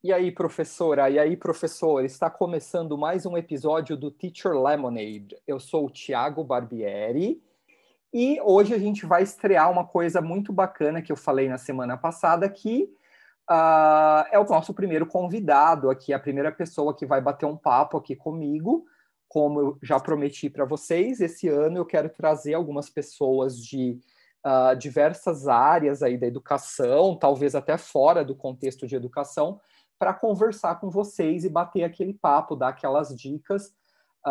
E aí, professora? E aí, professor? Está começando mais um episódio do Teacher Lemonade. Eu sou o Tiago Barbieri e hoje a gente vai estrear uma coisa muito bacana que eu falei na semana passada, que uh, é o nosso primeiro convidado aqui, a primeira pessoa que vai bater um papo aqui comigo. Como eu já prometi para vocês, esse ano eu quero trazer algumas pessoas de uh, diversas áreas aí da educação, talvez até fora do contexto de educação, para conversar com vocês e bater aquele papo, dar aquelas dicas uh,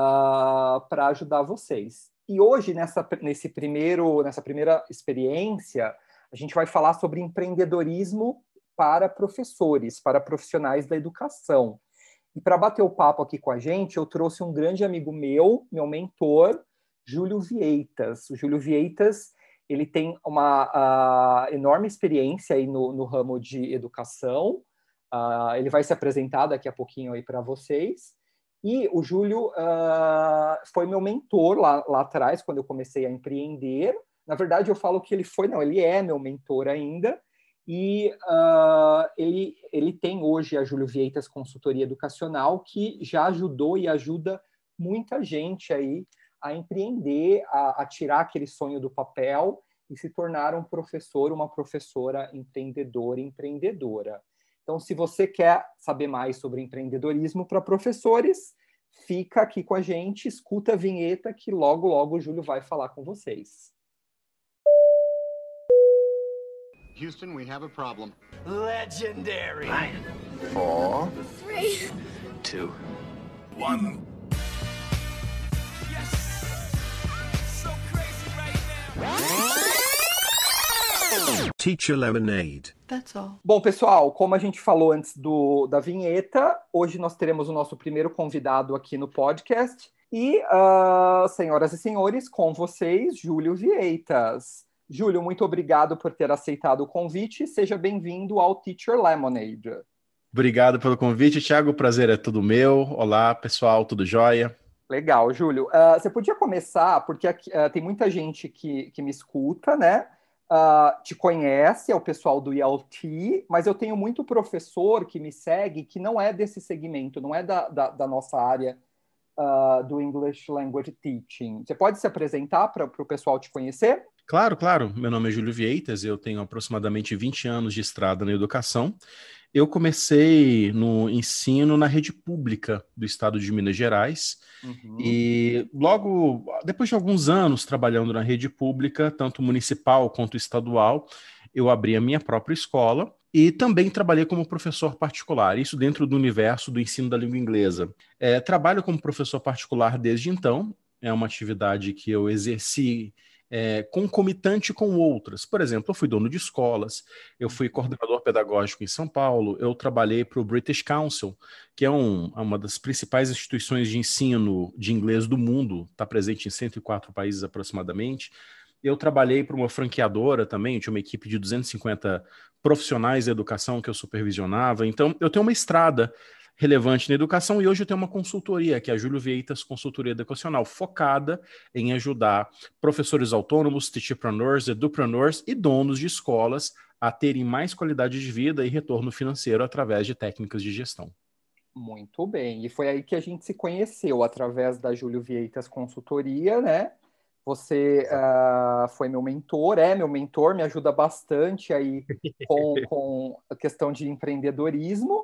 ah, para ajudar vocês. E hoje, nessa, nesse primeiro, nessa primeira experiência, a gente vai falar sobre empreendedorismo para professores, para profissionais da educação. E para bater o papo aqui com a gente, eu trouxe um grande amigo meu, meu mentor, Júlio Vieitas. O Júlio Vieitas ele tem uma uh, enorme experiência aí no, no ramo de educação, Uh, ele vai se apresentar daqui a pouquinho aí para vocês. E o Júlio uh, foi meu mentor lá, lá atrás, quando eu comecei a empreender. Na verdade, eu falo que ele foi, não, ele é meu mentor ainda. E uh, ele, ele tem hoje a Júlio Vieitas Consultoria Educacional, que já ajudou e ajuda muita gente aí a empreender, a, a tirar aquele sonho do papel e se tornar um professor, uma professora empreendedora, empreendedora. Então, se você quer saber mais sobre empreendedorismo para professores, fica aqui com a gente, escuta a vinheta que logo, logo o Júlio vai falar com vocês. Houston, we have a problem. Legendary. Five, four, three, two, one. Yes. So crazy right now. Teacher Lemonade. That's all. Bom, pessoal, como a gente falou antes do, da vinheta, hoje nós teremos o nosso primeiro convidado aqui no podcast. E, uh, senhoras e senhores, com vocês, Júlio Vieitas. Júlio, muito obrigado por ter aceitado o convite. Seja bem-vindo ao Teacher Lemonade. Obrigado pelo convite, Thiago. O prazer é tudo meu. Olá, pessoal, tudo jóia? Legal, Júlio. Uh, você podia começar, porque aqui, uh, tem muita gente que, que me escuta, né? Uh, te conhece, é o pessoal do ILT, mas eu tenho muito professor que me segue que não é desse segmento, não é da, da, da nossa área uh, do English Language Teaching. Você pode se apresentar para o pessoal te conhecer? Claro, claro. Meu nome é Júlio Vieitas, eu tenho aproximadamente 20 anos de estrada na educação. Eu comecei no ensino na rede pública do estado de Minas Gerais. Uhum. E logo, depois de alguns anos trabalhando na rede pública, tanto municipal quanto estadual, eu abri a minha própria escola e também trabalhei como professor particular, isso dentro do universo do ensino da língua inglesa. É, trabalho como professor particular desde então, é uma atividade que eu exerci é, concomitante com outras. Por exemplo, eu fui dono de escolas, eu fui coordenador pedagógico em São Paulo, eu trabalhei para o British Council, que é um, é uma das principais instituições de ensino de inglês do mundo, está presente em 104 países aproximadamente. Eu trabalhei para uma franqueadora também, tinha uma equipe de 250 profissionais de educação que eu supervisionava. Então, eu tenho uma estrada relevante na educação e hoje eu tenho uma consultoria, que é a Júlio Vieitas Consultoria Educacional, focada em ajudar professores autônomos, teacherpreneurs, edupreneurs e donos de escolas a terem mais qualidade de vida e retorno financeiro através de técnicas de gestão. Muito bem, e foi aí que a gente se conheceu, através da Júlio Vieitas Consultoria, né? Você uh, foi meu mentor, é meu mentor, me ajuda bastante aí com, com a questão de empreendedorismo.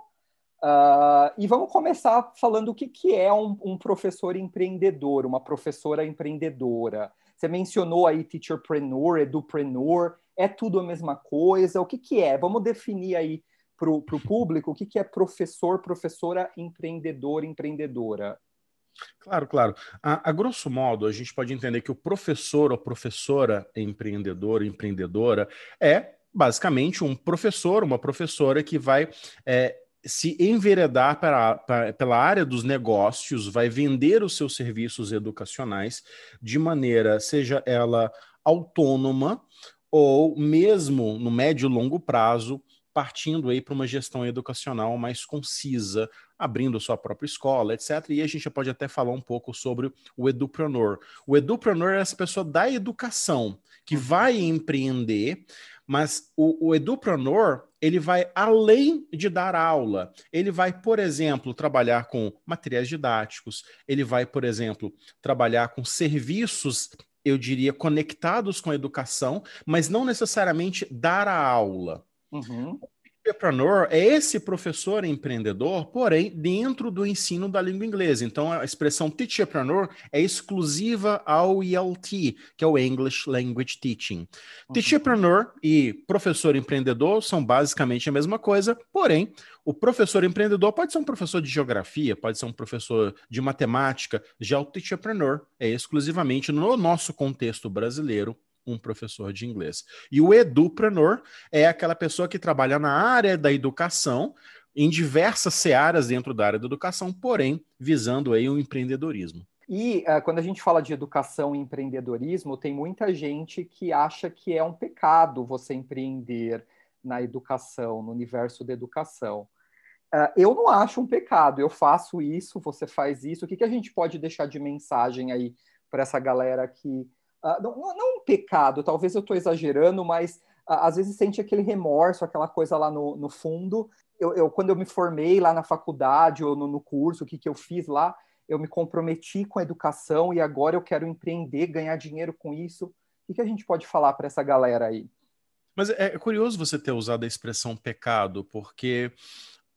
Uh, e vamos começar falando o que, que é um, um, professor empreendedor, uma professora empreendedora. Você mencionou aí teacherpreneur, edupreneur, é tudo a mesma coisa? O que, que é? Vamos definir aí para o público o que, que é professor, professora, empreendedor, empreendedora. Claro, claro. A, a, grosso modo, a gente pode entender que o professor ou professora empreendedor, empreendedora, é basicamente um professor, uma professora que vai é, se enveredar para, para, pela área dos negócios, vai vender os seus serviços educacionais de maneira, seja ela autônoma ou mesmo no médio e longo prazo, partindo aí para uma gestão educacional mais concisa, abrindo sua própria escola, etc. E a gente pode até falar um pouco sobre o edupreneur. O edupreneur é essa pessoa da educação que uhum. vai empreender, Mas o, o ele vai além de dar aula. Ele vai, por exemplo, trabalhar com materiais didáticos, ele vai, por exemplo, trabalhar com serviços, eu diria, conectados com a educação, mas não necessariamente dar a aula. Uhum entrepreneur é esse professor empreendedor, porém dentro do ensino da língua inglesa. Então a expressão teacherpreneur é exclusiva ao ELT, que é o English Language Teaching. Uhum. Teacherpreneur e professor empreendedor são basicamente a mesma coisa, porém o professor empreendedor pode ser um professor de geografia, pode ser um professor de matemática, já o teacherpreneur é exclusivamente no nosso contexto brasileiro um professor de inglês. E o edupreneur é aquela pessoa que trabalha na área da educação, em diversas searas dentro da área da educação, porém visando aí o empreendedorismo. E uh, quando a gente fala de educação e empreendedorismo, tem muita gente que acha que é um pecado você empreender na educação, no universo da educação. Uh, eu não acho um pecado, eu faço isso, você faz isso. O que, que a gente pode deixar de mensagem aí para essa galera que Uh, não, não, um pecado, talvez eu estou exagerando, mas uh, às vezes sente aquele remorso, aquela coisa lá no, no fundo. Eu, eu, quando eu me formei lá na faculdade ou no, no curso, o que, que eu fiz lá, eu me comprometi com a educação e agora eu quero empreender, ganhar dinheiro com isso. O que, que a gente pode falar para essa galera aí? Mas é, é curioso você ter usado a expressão pecado, porque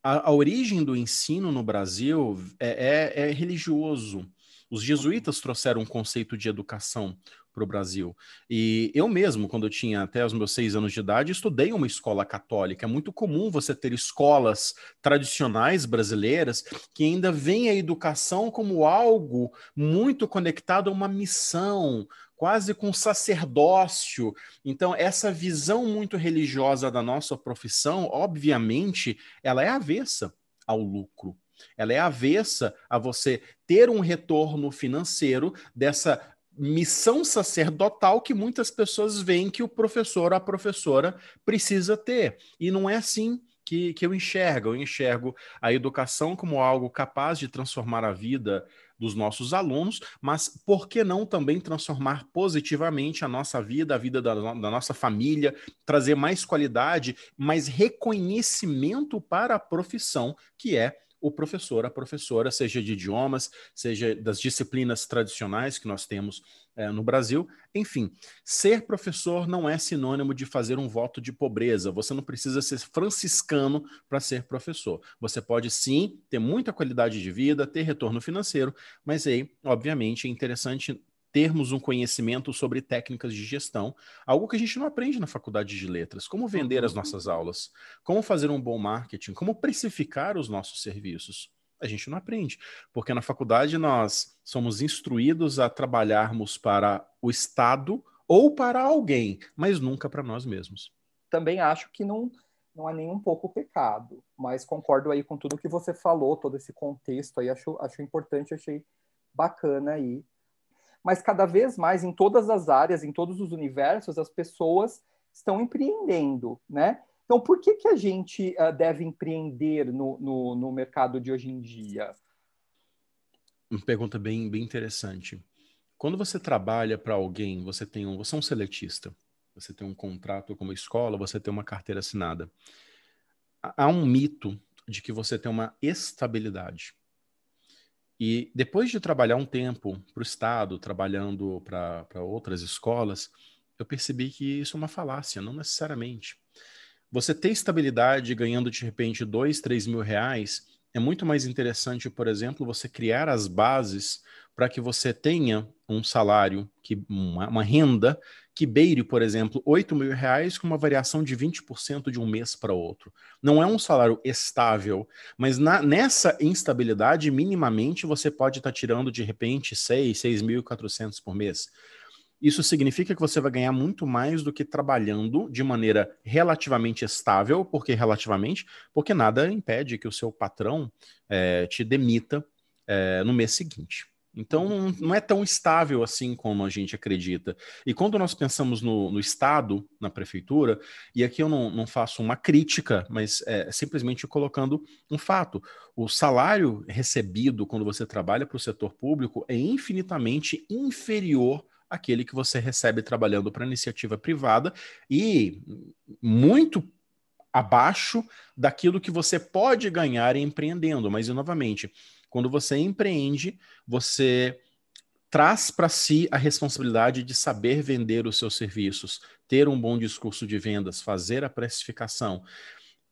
a, a origem do ensino no Brasil é, é, é religioso. Os jesuítas trouxeram um conceito de educação para o Brasil. E eu mesmo, quando eu tinha até os meus seis anos de idade, estudei uma escola católica. É muito comum você ter escolas tradicionais brasileiras que ainda veem a educação como algo muito conectado a uma missão, quase com sacerdócio. Então, essa visão muito religiosa da nossa profissão, obviamente, ela é avessa ao lucro. Ela é avessa a você ter um retorno financeiro dessa missão sacerdotal que muitas pessoas veem que o professor ou a professora precisa ter. E não é assim que, que eu enxergo. Eu enxergo a educação como algo capaz de transformar a vida dos nossos alunos, mas por que não também transformar positivamente a nossa vida, a vida da, da nossa família, trazer mais qualidade, mais reconhecimento para a profissão que é o professor, a professora, seja de idiomas, seja das disciplinas tradicionais que nós temos é, no Brasil. Enfim, ser professor não é sinônimo de fazer um voto de pobreza. Você não precisa ser franciscano para ser professor. Você pode sim ter muita qualidade de vida, ter retorno financeiro, mas aí, obviamente, é interessante termos um conhecimento sobre técnicas de gestão, algo que a gente não aprende na faculdade de letras. Como vender as uhum. nossas aulas, como fazer um bom marketing, como precificar os nossos serviços. A gente não aprende, porque na faculdade nós somos instruídos a trabalharmos para o Estado ou para alguém, mas nunca para nós mesmos. Também acho que não, não é nem um pouco pecado, mas concordo aí com tudo que você falou, todo esse contexto aí, acho, acho importante, achei bacana aí mas cada vez mais em todas as áreas, em todos os universos, as pessoas estão empreendendo, né? Então, por que, que a gente uh, deve empreender no, no, no, mercado de hoje em dia? Uma pergunta bem, bem interessante. Quando você trabalha para alguém, você tem um, você é um seletista, você tem um contrato com uma escola, você tem uma carteira assinada. Há um mito de que você tem uma estabilidade. E depois de trabalhar um tempo para o Estado, trabalhando para outras escolas, eu percebi que isso é uma falácia, não necessariamente. Você ter estabilidade ganhando de repente dois, três mil reais é muito mais interessante, por exemplo, você criar as bases para que você tenha um salário, que, uma, uma renda que beire, por exemplo, 8 mil reais com uma variação de 20% de um mês para outro. Não é um salário estável, mas na, nessa instabilidade, minimamente, você pode estar tá tirando de repente 6, 6.400 por mês. Isso significa que você vai ganhar muito mais do que trabalhando de maneira relativamente estável, porque relativamente, porque nada impede que o seu patrão é, te demita é, no mês seguinte. Então, não é tão estável assim como a gente acredita. E quando nós pensamos no, no Estado, na prefeitura, e aqui eu não, não faço uma crítica, mas é simplesmente colocando um fato: o salário recebido quando você trabalha para o setor público é infinitamente inferior aquele que você recebe trabalhando para iniciativa privada e muito abaixo daquilo que você pode ganhar empreendendo. Mas, novamente, quando você empreende, você traz para si a responsabilidade de saber vender os seus serviços, ter um bom discurso de vendas, fazer a precificação.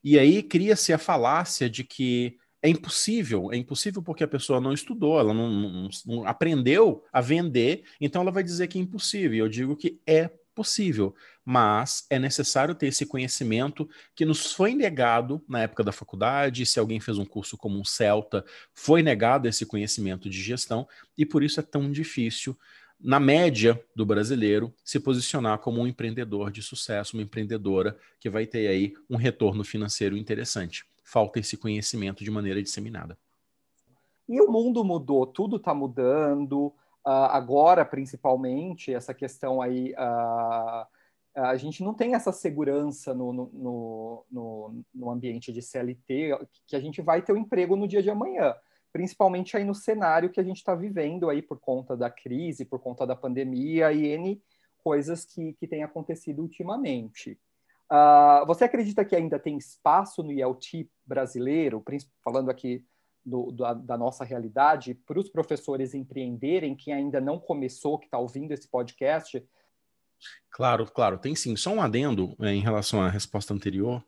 E aí cria-se a falácia de que é impossível, é impossível porque a pessoa não estudou, ela não, não, não aprendeu a vender, então ela vai dizer que é impossível. Eu digo que é possível, mas é necessário ter esse conhecimento que nos foi negado na época da faculdade. Se alguém fez um curso como um Celta, foi negado esse conhecimento de gestão e por isso é tão difícil, na média do brasileiro, se posicionar como um empreendedor de sucesso, uma empreendedora que vai ter aí um retorno financeiro interessante. Falta esse conhecimento de maneira disseminada. E o mundo mudou, tudo está mudando. Uh, agora, principalmente, essa questão aí, uh, a gente não tem essa segurança no, no, no, no, ambiente de CLT, que a gente vai ter o um emprego no dia de amanhã, principalmente aí no cenário que a gente está vivendo aí por conta da crise, por conta da pandemia e N coisas que, que têm acontecido ultimamente. Uh, você acredita que ainda tem espaço no IELT brasileiro, falando aqui do, da, da, nossa realidade para os professores empreenderem, quem ainda não começou, que está ouvindo esse podcast? Claro, claro, tem sim. Só um adendo é, em relação à resposta anterior,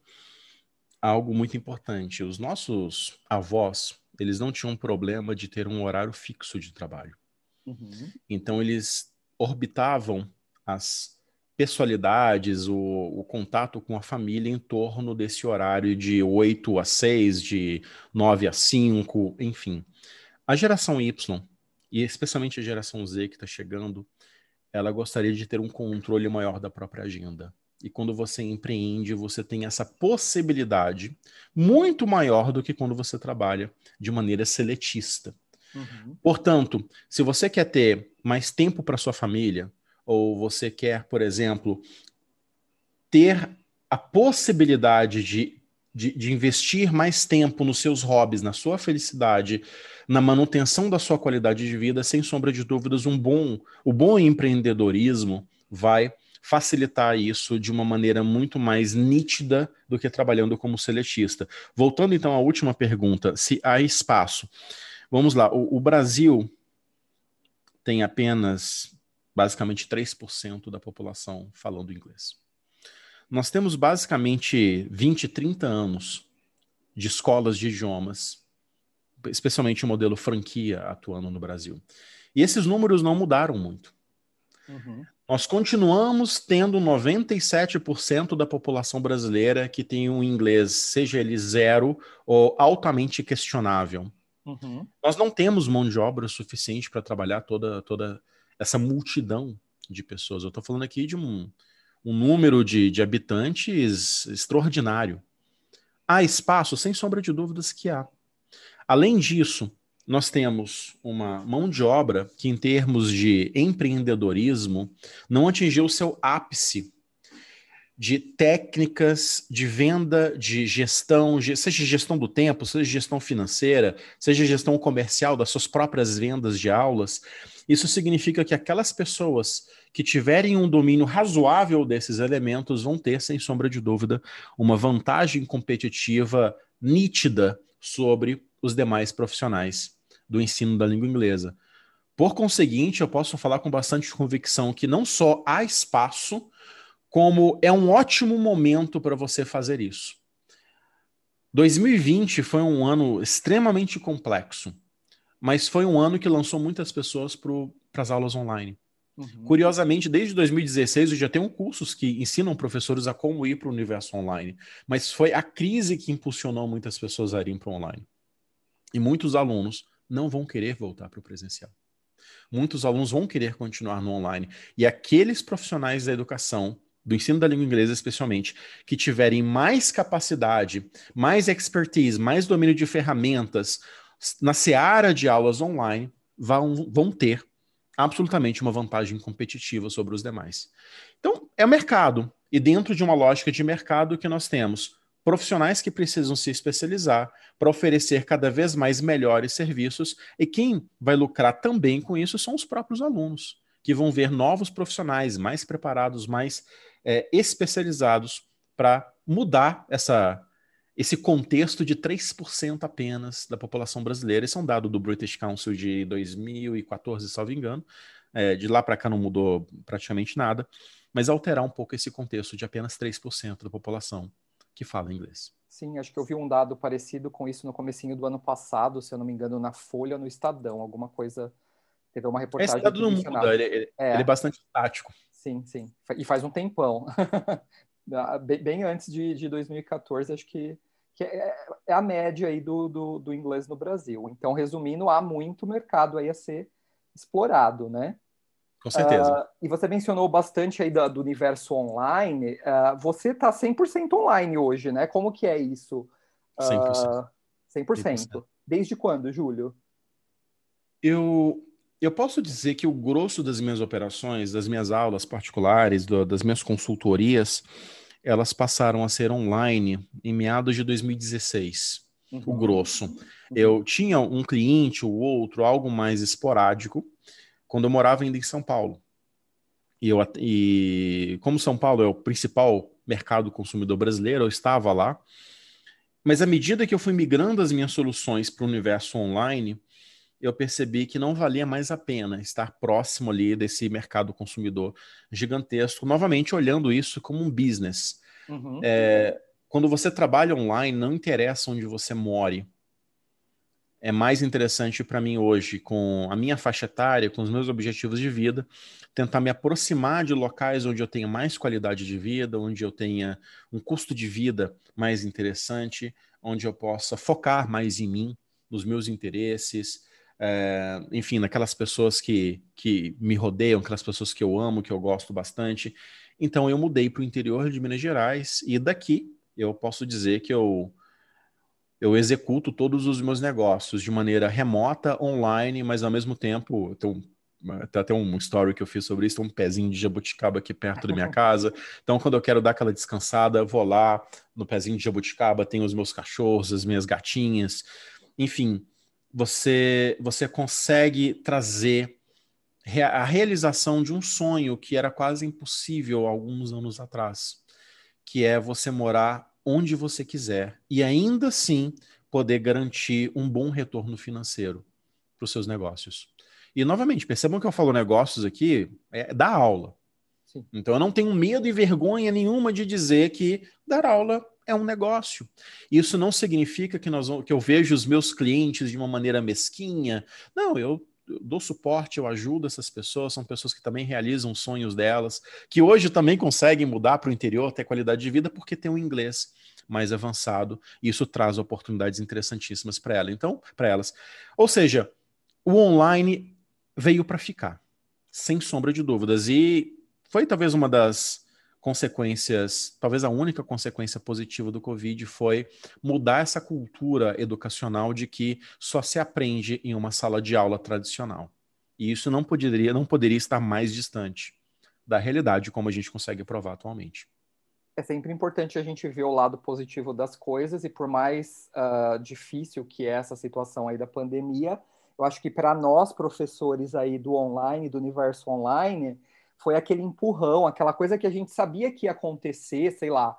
algo muito importante. Os nossos avós, eles não tinham problema de ter um horário fixo de trabalho. Uhum. Então, eles orbitavam as pessoalidades, o, o, contato com a família em torno desse horário de 8 a 6, de 9 a 5, enfim. A geração Y, e especialmente a geração Z que está chegando, ela gostaria de ter um controle maior da própria agenda. E quando você empreende, você tem essa possibilidade muito maior do que quando você trabalha de maneira seletista. Uhum. Portanto, se você quer ter mais tempo para sua família, ou você quer, por exemplo, ter a possibilidade de, de, de, investir mais tempo nos seus hobbies, na sua felicidade, na manutenção da sua qualidade de vida, sem sombra de dúvidas, um bom, o bom empreendedorismo vai facilitar isso de uma maneira muito mais nítida do que trabalhando como seletista. Voltando então à última pergunta, se há espaço. Vamos lá, o, o Brasil tem apenas basicamente 3% da população falando inglês. Nós temos basicamente 20, 30 anos de escolas de idiomas, especialmente o modelo franquia atuando no Brasil. E esses números não mudaram muito. Uhum. Nós continuamos tendo 97% da população brasileira que tem um inglês, seja ele zero ou altamente questionável. Uhum. Nós não temos mão de obra suficiente para trabalhar toda, toda essa multidão de pessoas. Eu estou falando aqui de um, um número de, de habitantes extraordinário. Há espaço, sem sombra de dúvidas, que há. Além disso, nós temos uma mão de obra que, em termos de empreendedorismo, não atingiu o seu ápice de técnicas de venda, de gestão, seja gestão do tempo, seja gestão financeira, seja gestão comercial das suas próprias vendas de aulas. Isso significa que aquelas pessoas que tiverem um domínio razoável desses elementos vão ter, sem sombra de dúvida, uma vantagem competitiva nítida sobre os demais profissionais do ensino da língua inglesa. Por conseguinte, eu posso falar com bastante convicção que não só há espaço, como é um ótimo momento para você fazer isso. 2020 foi um ano extremamente complexo, mas foi um ano que lançou muitas pessoas para as aulas online. Uhum. Curiosamente, desde 2016 eu já tenho cursos que ensinam professores a como ir para o universo online, mas foi a crise que impulsionou muitas pessoas a irem para o online. E muitos alunos não vão querer voltar para o presencial. Muitos alunos vão querer continuar no online. E aqueles profissionais da educação do ensino da língua inglesa especialmente, que tiverem mais capacidade, mais expertise, mais domínio de ferramentas na seara de aulas online, vão, vão ter absolutamente uma vantagem competitiva sobre os demais. Então, é o mercado. E dentro de uma lógica de mercado que nós temos profissionais que precisam se especializar para oferecer cada vez mais melhores serviços, e quem vai lucrar também com isso são os próprios alunos que vão ver novos profissionais mais preparados, mais é, especializados para mudar essa, esse contexto de 3% apenas da população brasileira. Esse é um dado do British Council de 2014, salvo engano. É, de lá para cá não mudou praticamente nada, mas alterar um pouco esse contexto de apenas 3% da população que fala inglês. Sim, acho que eu vi um dado parecido com isso no comecinho do ano passado, se eu não me engano, na Folha, no Estadão, alguma coisa. Teve uma reportagem. Esse dado não muda, ele, ele, é. ele é bastante tático. Sim, sim. E faz um tempão. bem antes de, de 2014, acho que, que é, é, a média aí do, do, do, inglês no Brasil. Então, resumindo, há muito mercado aí a ser explorado, né? Com certeza. Uh, e você mencionou bastante aí do, do universo online. Uh, você está 100% online hoje, né? Como que é isso? Uh, 100%. 100%. 100%. Desde quando, Júlio? Eu, eu posso dizer que o grosso das minhas operações, das minhas aulas particulares, do, das minhas consultorias, elas passaram a ser online em meados de 2016. Uhum. O grosso. Uhum. Eu tinha um cliente ou outro, algo mais esporádico, quando eu morava ainda em São Paulo. E, eu, e como São Paulo é o principal mercado consumidor brasileiro, eu estava lá. Mas à medida que eu fui migrando as minhas soluções para o universo online, eu percebi que não valia mais a pena estar próximo ali desse mercado consumidor gigantesco, novamente olhando isso como um business. Uhum. É, quando você trabalha online, não interessa onde você more. É mais interessante para mim hoje, com a minha faixa etária, com os meus objetivos de vida, tentar me aproximar de locais onde eu tenha mais qualidade de vida, onde eu tenha um custo de vida mais interessante, onde eu possa focar mais em mim, nos meus interesses, é, enfim, naquelas pessoas que, que me rodeiam, aquelas pessoas que eu amo, que eu gosto bastante. Então eu mudei para o interior de Minas Gerais e daqui eu posso dizer que eu eu executo todos os meus negócios de maneira remota, online, mas ao mesmo tempo tem tem até um story que eu fiz sobre isso, tem um pezinho de jabuticaba aqui perto da minha casa. Então, quando eu quero dar aquela descansada, eu vou lá no pezinho de jabuticaba, tem os meus cachorros, as minhas gatinhas, enfim, você, você consegue trazer a realização de um sonho que era quase impossível alguns anos atrás, que é você morar onde você quiser e ainda assim poder garantir um bom retorno financeiro para os seus negócios. E novamente, percebam que eu falo negócios aqui é da aula. Sim. Então eu não tenho medo e vergonha nenhuma de dizer que dar aula é um negócio. Isso não significa que, nós, que eu vejo os meus clientes de uma maneira mesquinha. Não, eu dou suporte, eu ajudo essas pessoas, são pessoas que também realizam sonhos delas, que hoje também conseguem mudar para o interior, ter qualidade de vida, porque tem um inglês mais avançado, e isso traz oportunidades interessantíssimas para ela. Então, para elas. Ou seja, o online veio para ficar, sem sombra de dúvidas. E foi talvez uma das consequências, talvez a única consequência positiva do Covid foi mudar essa cultura educacional de que só se aprende em uma sala de aula tradicional. E isso não poderia, não poderia estar mais distante da realidade como a gente consegue provar atualmente. É sempre importante a gente ver o lado positivo das coisas e por mais uh, difícil que é essa situação aí da pandemia, eu acho que para nós professores aí do online, do universo online, foi aquele empurrão, aquela coisa que a gente sabia que ia acontecer, sei lá,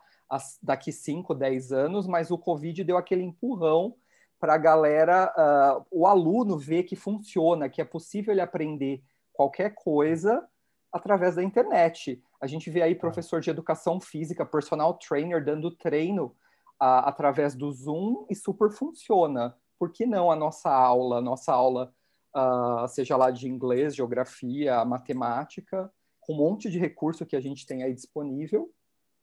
daqui 5, 10 anos, mas o Covid deu aquele empurrão para a galera, uh, o aluno ver que funciona, que é possível ele aprender qualquer coisa através da internet. A gente vê aí tá. professor de educação física, personal trainer, dando treino uh, através do Zoom e super funciona. Por que não a nossa aula, a nossa aula, uh, seja lá de inglês, geografia, matemática, com um monte de recurso que a gente tem aí disponível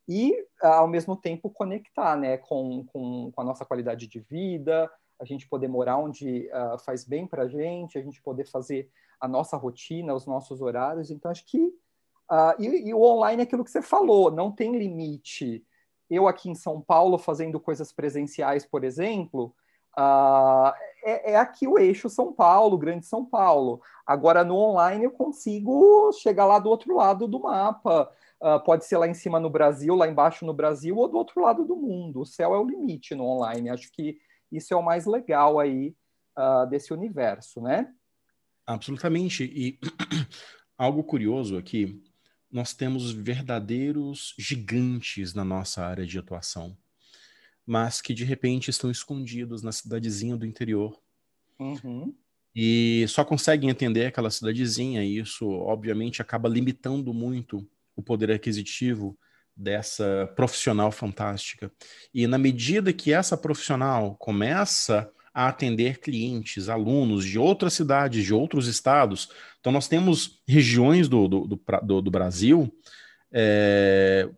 e, ao mesmo tempo, conectar né, com, com, com a nossa qualidade de vida, a gente poder morar onde uh, faz bem para a gente, a gente poder fazer a nossa rotina, os nossos horários. Então, acho que. Uh, e, e, o online é aquilo que você falou, não tem limite. Eu aqui em São Paulo, fazendo coisas presenciais, por exemplo, uh, é, é, aqui o eixo São Paulo, Grande São Paulo. Agora, no online, eu consigo chegar lá do outro lado do mapa. Uh, pode ser lá em cima no Brasil, lá embaixo no Brasil, ou do outro lado do mundo. O céu é o limite no online. Acho que isso é o mais legal aí uh, desse universo, né? Absolutamente. E algo curioso aqui, nós temos verdadeiros gigantes na nossa área de atuação, mas que de repente estão escondidos na cidadezinha do interior. Uhum. E só conseguem entender aquela cidadezinha, e isso, obviamente, acaba limitando muito o poder aquisitivo dessa profissional fantástica. E na medida que essa profissional começa a atender clientes, alunos de outras cidades, de outros estados. Então, nós temos regiões do, do, do, do Brasil é,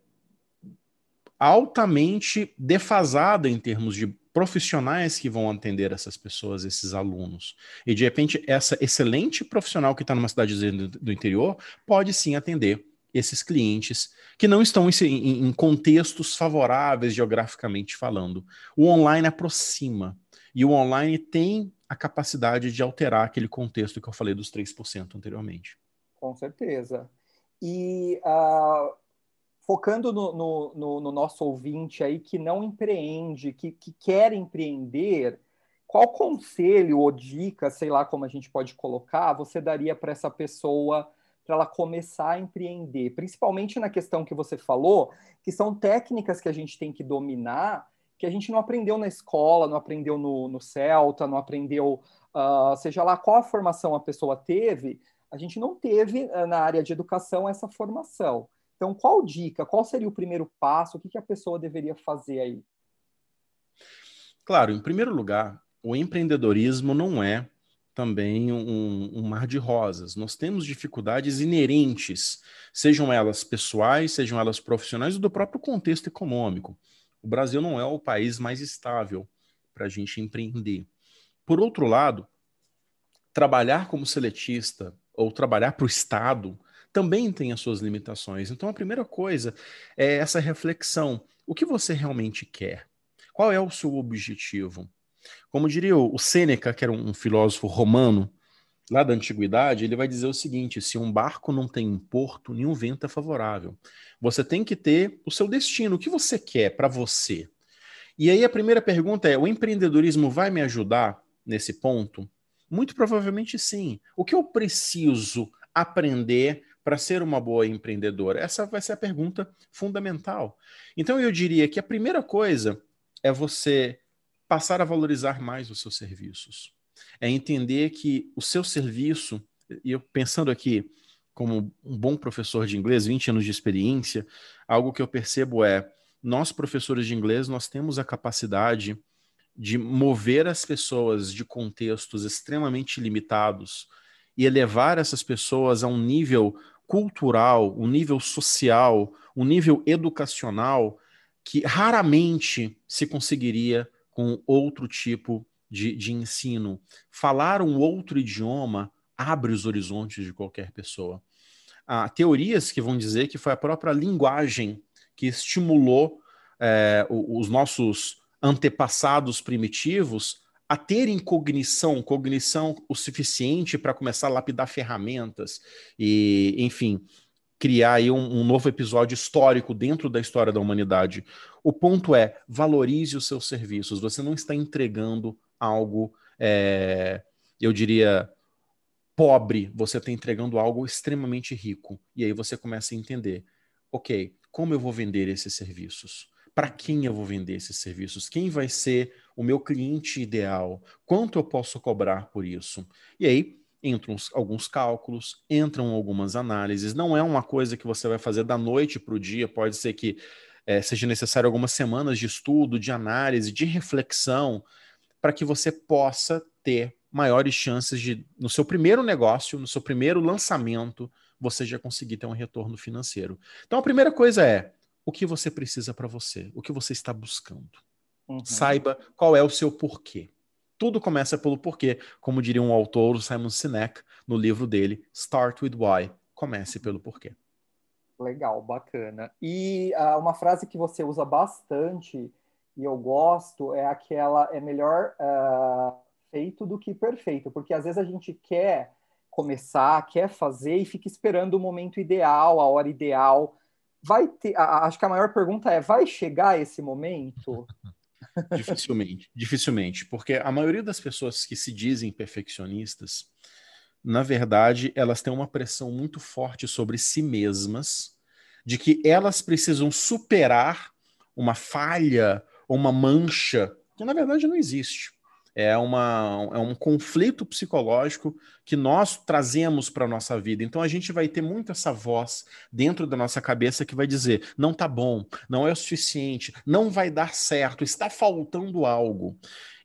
altamente defasada em termos de profissionais que vão atender essas pessoas, esses alunos. E, de repente, essa excelente profissional que está numa cidade do interior pode sim atender esses clientes que não estão em, em contextos favoráveis geograficamente falando. O online aproxima e o online tem a capacidade de alterar aquele contexto que eu falei dos 3% anteriormente. Com certeza. E uh, focando no, no, no, no, nosso ouvinte aí que não empreende, que, que quer empreender, qual conselho ou dica, sei lá como a gente pode colocar, você daria para essa pessoa para ela começar a empreender? Principalmente na questão que você falou, que são técnicas que a gente tem que dominar que a gente não aprendeu na escola, não aprendeu no, no Celta, não aprendeu, uh, seja lá qual a formação a pessoa teve, a gente não teve uh, na área de educação essa formação. Então, qual dica, qual seria o primeiro passo, o que, que a pessoa deveria fazer aí? Claro, em primeiro lugar, o empreendedorismo não é também um, um, mar de rosas. Nós temos dificuldades inerentes, sejam elas pessoais, sejam elas profissionais, ou do próprio contexto econômico. O Brasil não é o país mais estável para a gente empreender. Por outro lado, trabalhar como seletista ou trabalhar para o Estado também tem as suas limitações. Então, a primeira coisa é essa reflexão: o que você realmente quer? Qual é o seu objetivo? Como diria o Sêneca, que era um filósofo romano, lá da antiguidade, ele vai dizer o seguinte: se um barco não tem um porto, nenhum vento é favorável. Você tem que ter o seu destino, o que você quer para você. E aí a primeira pergunta é: o empreendedorismo vai me ajudar nesse ponto? Muito provavelmente sim. O que eu preciso aprender para ser uma boa empreendedora? Essa vai ser a pergunta fundamental. Então eu diria que a primeira coisa é você passar a valorizar mais os seus serviços. É entender que o seu serviço, e eu pensando aqui, como um bom professor de inglês, 20 anos de experiência, algo que eu percebo é, nós professores de inglês, nós temos a capacidade de mover as pessoas de contextos extremamente limitados e elevar essas pessoas a um nível cultural, um nível social, um nível educacional que raramente se conseguiria com outro tipo de, de ensino. Falar um outro idioma abre os horizontes de qualquer pessoa. Há teorias que vão dizer que foi a própria linguagem que estimulou é, os nossos antepassados primitivos a terem cognição, cognição o suficiente para começar a lapidar ferramentas e, enfim, criar aí um, um, novo episódio histórico dentro da história da humanidade. O ponto é, valorize os seus serviços. Você não está entregando algo, é, eu diria, pobre, você está entregando algo extremamente rico. E aí você começa a entender, ok, como eu vou vender esses serviços? Para quem eu vou vender esses serviços? Quem vai ser o meu cliente ideal? Quanto eu posso cobrar por isso? E aí entram alguns cálculos, entram algumas análises. Não é uma coisa que você vai fazer da noite para o dia, pode ser que é, seja necessário algumas semanas de estudo, de análise, de reflexão, para que você possa ter maiores chances de, no seu primeiro negócio, no seu primeiro lançamento, você já conseguir ter um retorno financeiro. Então, a primeira coisa é o que você precisa para você, o que você está buscando. Uhum. Saiba qual é o seu porquê. Tudo começa pelo porquê, como diria um autor, o Simon Sinek, no livro dele, Start with Why. Comece pelo porquê. Legal, bacana. E uh, uma frase que você usa bastante e eu gosto é aquela é melhor uh, feito do que perfeito, porque às vezes a gente quer começar, quer fazer e fica esperando o momento ideal, a hora ideal. Vai ter, acho que a maior pergunta é: vai chegar esse momento? Dificilmente, dificilmente, porque a maioria das pessoas que se dizem perfeccionistas na verdade, elas têm uma pressão muito forte sobre si mesmas, de que elas precisam superar uma falha ou uma mancha que na verdade não existe. É, uma, é um conflito psicológico que nós trazemos para a nossa vida. Então a gente vai ter muito essa voz dentro da nossa cabeça que vai dizer: não tá bom, não é o suficiente, não vai dar certo, está faltando algo.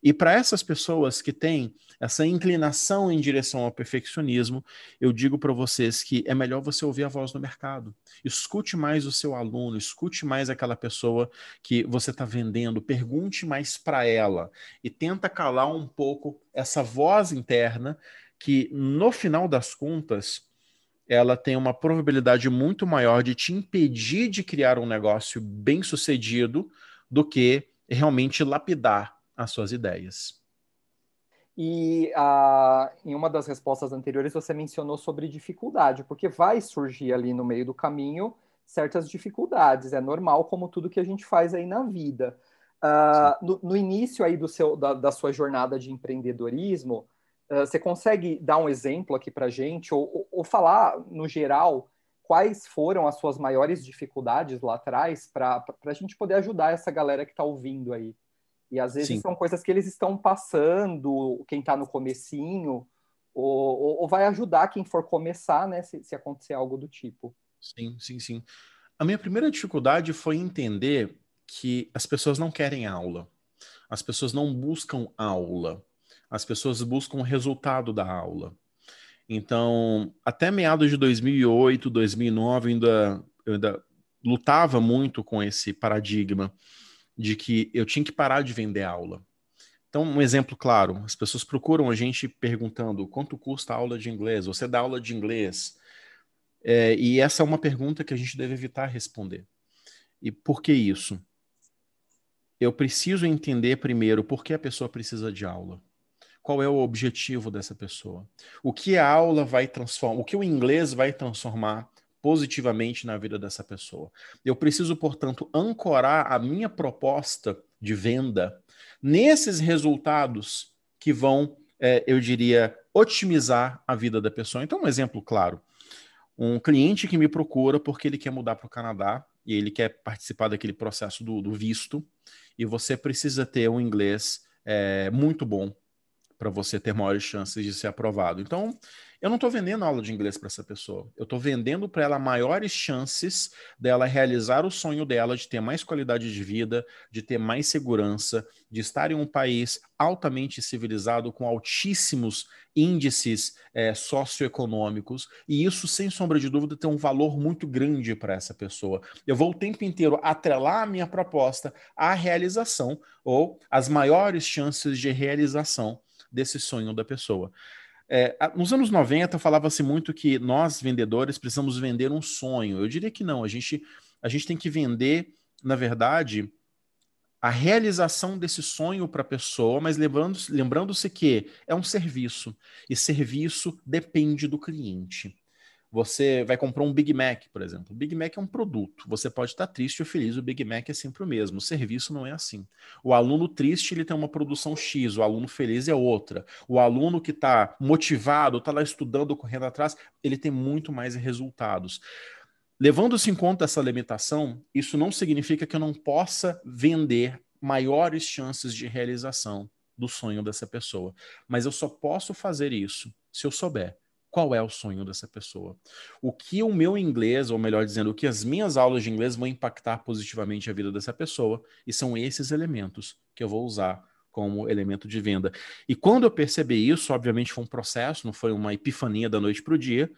E para essas pessoas que têm essa inclinação em direção ao perfeccionismo, eu digo para vocês que é melhor você ouvir a voz do mercado. Escute mais o seu aluno, escute mais aquela pessoa que você está vendendo, pergunte mais para ela e tenta calar um pouco essa voz interna que, no final das contas, ela tem uma probabilidade muito maior de te impedir de criar um negócio bem sucedido do que realmente lapidar as suas ideias. E ah, em uma das respostas anteriores você mencionou sobre dificuldade, porque vai surgir ali no meio do caminho certas dificuldades, é normal como tudo que a gente faz aí na vida. Ah, no, no, início aí do seu, da, da sua jornada de empreendedorismo, ah, você consegue dar um exemplo aqui para gente, ou, ou, ou, falar no geral quais foram as suas maiores dificuldades lá atrás, para a gente poder ajudar essa galera que está ouvindo aí? E às vezes Sim. são coisas que eles estão passando, quem está no comecinho, ou, ou, vai ajudar quem for começar, né, se, se acontecer algo do tipo. Sim, sim, sim. A minha primeira dificuldade foi entender que as pessoas não querem aula. As pessoas não buscam aula. As pessoas buscam o resultado da aula. Então, até meados de 2008, 2009, eu ainda, eu ainda lutava muito com esse paradigma de que eu tinha que parar de vender aula. Então, um exemplo claro: as pessoas procuram a gente perguntando quanto custa a aula de inglês, você dá aula de inglês? É, e essa é uma pergunta que a gente deve evitar responder. E por que isso? Eu preciso entender primeiro por que a pessoa precisa de aula. Qual é o objetivo dessa pessoa? O que a aula vai transformar? O que o inglês vai transformar positivamente na vida dessa pessoa. Eu preciso, portanto, ancorar a minha proposta de venda nesses resultados que vão, é, eu diria, otimizar a vida da pessoa. Então, um exemplo claro: um cliente que me procura porque ele quer mudar para o Canadá e ele quer participar daquele processo do, do visto, e você precisa ter um inglês é, muito bom para você ter maiores chances de ser aprovado. Então, eu não estou vendendo aula de inglês para essa pessoa. Eu estou vendendo para ela maiores chances dela realizar o sonho dela de ter mais qualidade de vida, de ter mais segurança, de estar em um país altamente civilizado, com altíssimos índices é, socioeconômicos. E isso, sem sombra de dúvida, tem um valor muito grande para essa pessoa. Eu vou o tempo inteiro atrelar a minha proposta à realização ou às maiores chances de realização desse sonho da pessoa. É, nos anos 90 falava-se muito que nós, vendedores, precisamos vender um sonho. Eu diria que não, a gente, a gente tem que vender, na verdade, a realização desse sonho para a pessoa, mas lembrando-se lembrando que é um serviço, e serviço depende do cliente. Você vai comprar um Big Mac, por exemplo. O Big Mac é um produto. Você pode estar triste ou feliz, o Big Mac é sempre o mesmo. O serviço não é assim. O aluno triste ele tem uma produção X, o aluno feliz é outra. O aluno que está motivado, está lá estudando, correndo atrás, ele tem muito mais resultados. Levando-se em conta essa limitação, isso não significa que eu não possa vender maiores chances de realização do sonho dessa pessoa. Mas eu só posso fazer isso se eu souber qual é o sonho dessa pessoa. O que o meu inglês, ou melhor dizendo, o que as minhas aulas de inglês vão impactar positivamente a vida dessa pessoa, e são esses elementos que eu vou usar como elemento de venda. E quando eu percebi isso, obviamente foi um processo, não foi uma epifania da noite para o dia,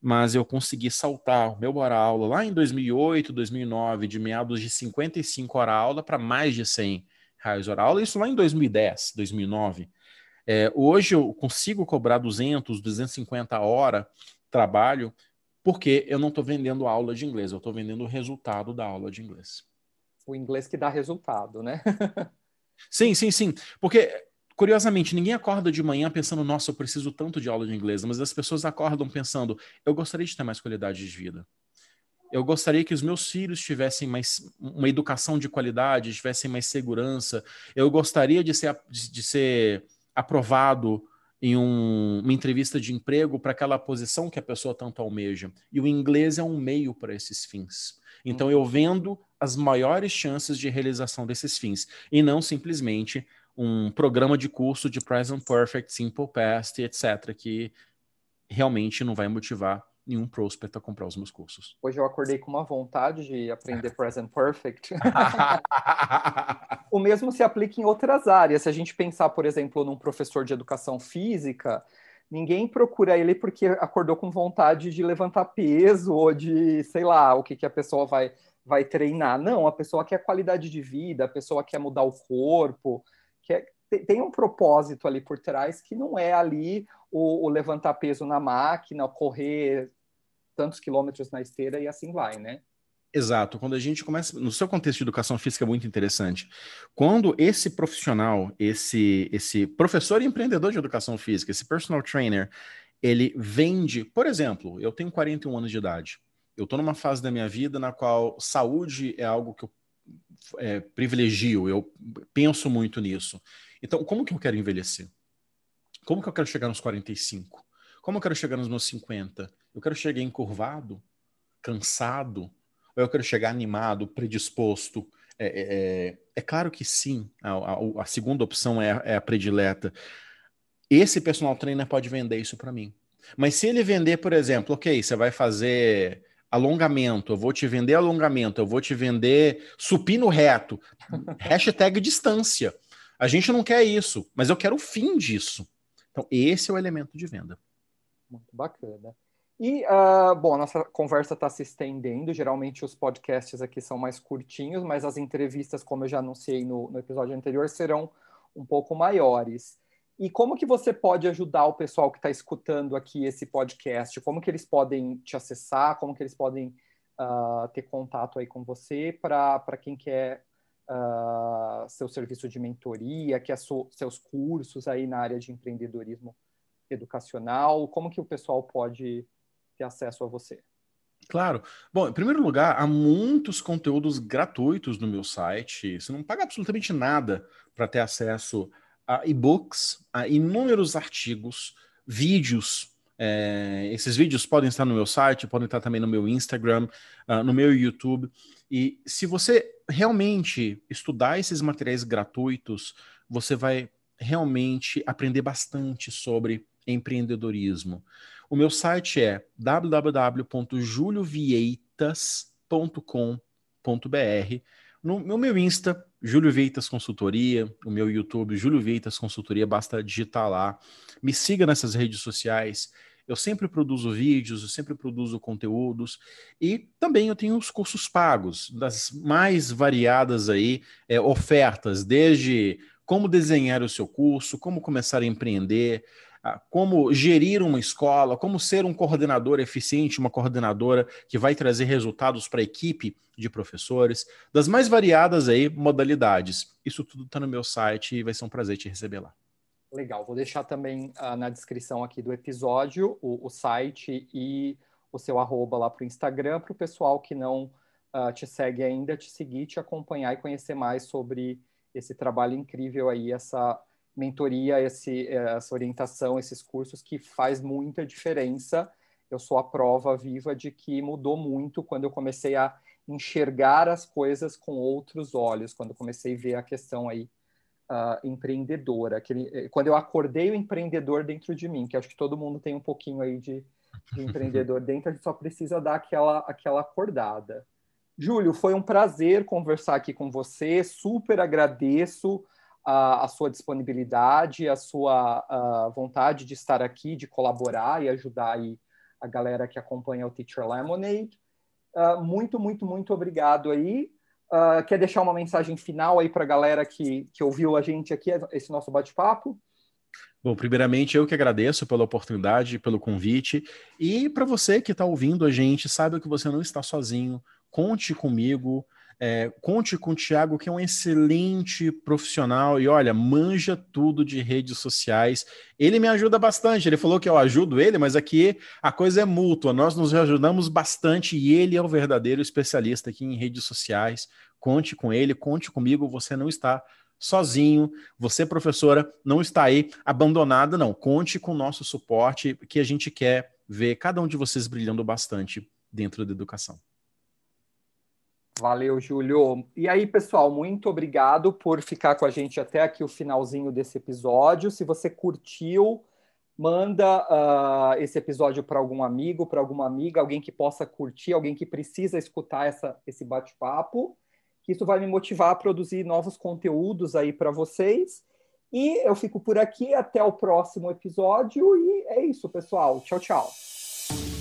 mas eu consegui saltar o meu hora-aula lá em 2008, 2009, de meados de 55 hora-aula para mais de 100 reais hora-aula, isso lá em 2010, 2009. É, hoje eu consigo cobrar 200, 250 a hora trabalho, porque eu não estou vendendo aula de inglês, eu estou vendendo o resultado da aula de inglês. O inglês que dá resultado, né? sim, sim, sim. Porque, curiosamente, ninguém acorda de manhã pensando, nossa, eu preciso tanto de aula de inglês, mas as pessoas acordam pensando, eu gostaria de ter mais qualidade de vida. Eu gostaria que os meus filhos tivessem mais uma educação de qualidade, tivessem mais segurança. Eu gostaria de ser, de ser aprovado em um, uma entrevista de emprego para aquela posição que a pessoa tanto almeja. E o inglês é um meio para esses fins. Então eu vendo as maiores chances de realização desses fins e não simplesmente um programa de curso de present perfect, simple past, etc, que realmente não vai motivar nenhum prospect a comprar os meus cursos. Hoje eu acordei com uma vontade de aprender present perfect. o mesmo se aplica em outras áreas. Se a gente pensar, por exemplo, num professor de educação física, ninguém procura ele porque acordou com vontade de levantar peso ou de, sei lá, o que, que a pessoa vai, vai treinar. Não, a pessoa quer qualidade de vida, a pessoa quer mudar o corpo, quer, tem um propósito ali por trás que não é ali o, o levantar peso na máquina, correr tantos quilômetros na esteira e assim vai, né? Exato. Quando a gente começa, no seu contexto de educação física é muito interessante. Quando esse profissional, esse esse professor e empreendedor de educação física, esse personal trainer, ele vende, por exemplo, eu tenho 41 anos de idade. Eu estou numa fase da minha vida na qual saúde é algo que eu é, privilegio, eu penso muito nisso. Então, como que eu quero envelhecer? Como que eu quero chegar nos 45? Como eu quero chegar nos meus 50? Eu quero chegar encurvado, cansado, ou eu quero chegar animado, predisposto? É, é, é, é claro que sim, a, a, a segunda opção é, é a predileta. Esse personal trainer pode vender isso para mim. Mas se ele vender, por exemplo, ok, você vai fazer alongamento, eu vou te vender alongamento, eu vou te vender supino reto, hashtag distância. A gente não quer isso, mas eu quero o fim disso. Então, esse é o elemento de venda. Muito bacana. E, uh, bom, a nossa conversa está se estendendo. Geralmente os podcasts aqui são mais curtinhos, mas as entrevistas, como eu já anunciei no, no episódio anterior, serão um pouco maiores. E como que você pode ajudar o pessoal que está escutando aqui esse podcast? Como que eles podem te acessar? Como que eles podem uh, ter contato aí com você para quem quer uh, seu serviço de mentoria, quer so, seus cursos aí na área de empreendedorismo educacional? Como que o pessoal pode ter acesso a você? Claro. Bom, em primeiro lugar, há muitos conteúdos gratuitos no meu site. Você não paga absolutamente nada para ter acesso a e-books, a inúmeros artigos, vídeos. É, esses vídeos podem estar no meu site, podem estar também no meu Instagram, uh, no meu YouTube. E se você realmente estudar esses materiais gratuitos, você vai realmente aprender bastante sobre empreendedorismo. O meu site é www.juliovieitas.com.br. No, meu Insta, Júlio Vieitas Consultoria, o meu YouTube, Júlio Vieitas Consultoria, basta digitar lá. Me siga nessas redes sociais. Eu sempre produzo vídeos, eu sempre produzo conteúdos e também eu tenho os cursos pagos, das mais variadas aí, é, ofertas, desde como desenhar o seu curso, como começar a empreender, como gerir uma escola, como ser um coordenador eficiente, uma coordenadora que vai trazer resultados para a equipe de professores, das mais variadas aí modalidades. Isso tudo está no meu site e vai ser um prazer te receber lá. Legal, vou deixar também uh, na descrição aqui do episódio o, o site e o seu arroba lá para o Instagram, para o pessoal que não uh, te segue ainda, te seguir, te acompanhar e conhecer mais sobre esse trabalho incrível aí, essa mentoria, esse, essa orientação, esses cursos que faz muita diferença. Eu sou a prova viva de que mudou muito quando eu comecei a enxergar as coisas com outros olhos, quando eu comecei a ver a questão aí uh, empreendedora, aquele, eh, quando eu acordei o empreendedor dentro de mim, que acho que todo mundo tem um pouquinho aí de, de empreendedor dentro, a gente só precisa dar aquela, aquela acordada. Júlio, foi um prazer conversar aqui com você, super agradeço a, a sua disponibilidade, a sua a vontade de estar aqui, de colaborar e ajudar aí a galera que acompanha o Teacher Lemonade. Uh, muito, muito, muito obrigado aí. Uh, quer deixar uma mensagem final aí para a galera que, que ouviu a gente aqui, esse nosso bate-papo? Bom, primeiramente eu que agradeço pela oportunidade, pelo convite. E para você que está ouvindo a gente, saiba que você não está sozinho. Conte comigo. É, conte com o Thiago, que é um excelente profissional e olha, manja tudo de redes sociais. Ele me ajuda bastante. Ele falou que eu ajudo ele, mas aqui a coisa é mútua. Nós nos ajudamos bastante e ele é o verdadeiro especialista aqui em redes sociais. Conte com ele, conte comigo. Você não está sozinho. Você, professora, não está aí abandonada, não. Conte com o nosso suporte, que a gente quer ver cada um de vocês brilhando bastante dentro da educação. Valeu, Júlio. E aí, pessoal, muito obrigado por ficar com a gente até aqui o finalzinho desse episódio. Se você curtiu, manda uh, esse episódio para algum amigo, para alguma amiga, alguém que possa curtir, alguém que precisa escutar essa, esse bate-papo. Isso vai me motivar a produzir novos conteúdos aí para vocês. E eu fico por aqui até o próximo episódio. E é isso, pessoal. Tchau, tchau.